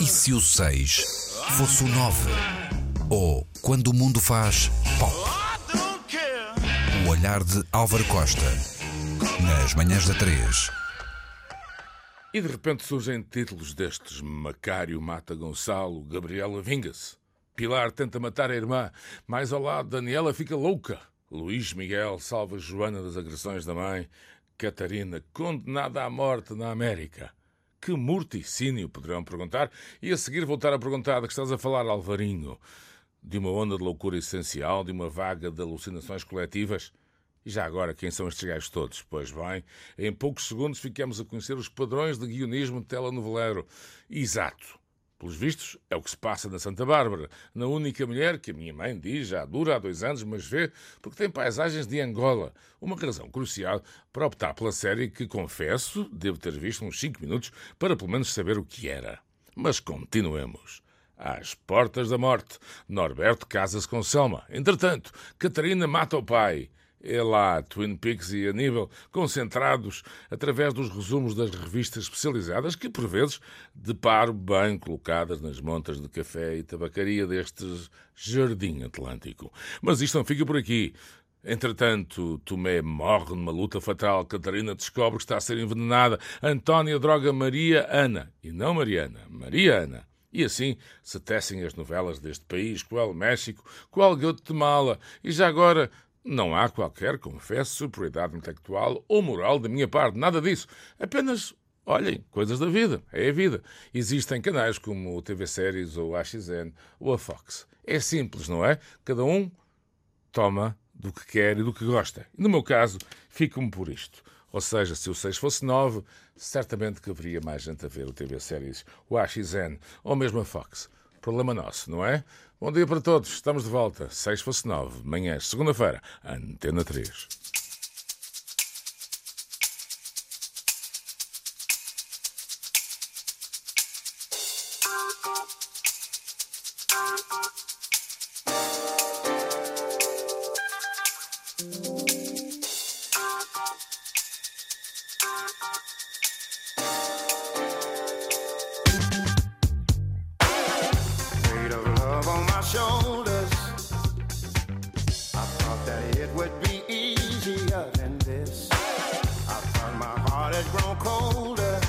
E se o 6 fosse o 9? Ou quando o mundo faz pop? O olhar de Álvaro Costa. Nas manhãs da 3. E de repente surgem títulos destes: Macário mata Gonçalo, Gabriela vinga-se, Pilar tenta matar a irmã, mais ao lado Daniela fica louca, Luís Miguel salva Joana das agressões da mãe, Catarina condenada à morte na América. Que morticínio, poderão perguntar, e a seguir voltar a perguntar de que estás a falar, Alvarinho. De uma onda de loucura essencial, de uma vaga de alucinações coletivas? E já agora, quem são estes gajos todos? Pois bem, em poucos segundos ficamos a conhecer os padrões de guionismo de telenoveleiro. Exato. Pelos vistos, é o que se passa na Santa Bárbara, na única mulher que a minha mãe diz já dura há dois anos, mas vê porque tem paisagens de Angola. Uma razão crucial para optar pela série que, confesso, devo ter visto uns cinco minutos para pelo menos saber o que era. Mas continuemos. Às portas da morte, Norberto casa-se com Selma. Entretanto, Catarina mata o pai lá Twin Peaks e Aníbal concentrados através dos resumos das revistas especializadas que, por vezes, deparo bem colocadas nas montas de café e tabacaria deste jardim atlântico. Mas isto não fica por aqui. Entretanto, Tomé morre numa luta fatal. Catarina descobre que está a ser envenenada. Antónia droga Maria Ana. E não Mariana, Maria Ana. E assim se tecem as novelas deste país, qual México, qual Guatemala. E já agora não há qualquer, confesso, superioridade intelectual ou moral da minha parte, nada disso. Apenas, olhem, coisas da vida, é a vida. Existem canais como o TV Séries ou a AXN ou a Fox. É simples, não é? Cada um toma do que quer e do que gosta. No meu caso, fico-me por isto. Ou seja, se o 6 fosse 9, certamente que haveria mais gente a ver o TV Séries, o AXN ou mesmo a Fox. Problema nosso, não é? Bom dia para todos, estamos de volta. 6 fosse 9, manhã, segunda-feira, Antena 3. shoulders. I thought that it would be easier than this. I found my heart had grown colder.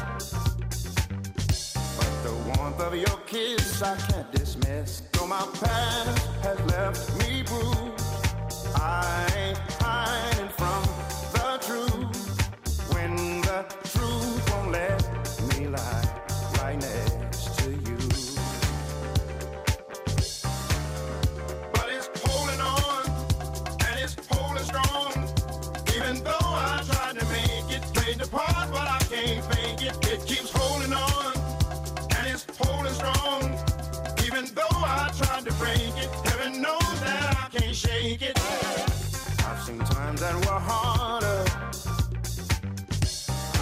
But the warmth of your kiss I can't dismiss. Though my past has left me bruised. strong. Even though I tried to make it, played the part, but I can't fake it. It keeps holding on, and it's holding strong. Even though I tried to break it, heaven knows that I can't shake it. I've seen times that were harder.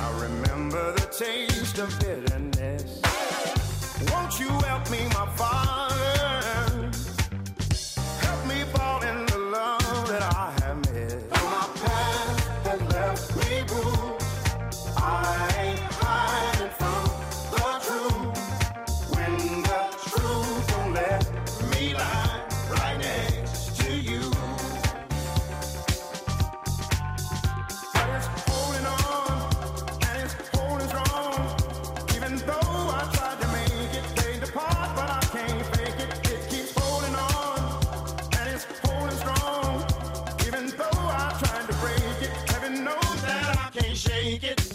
I remember the taste of bitterness. Won't you help me, my father? Shake it.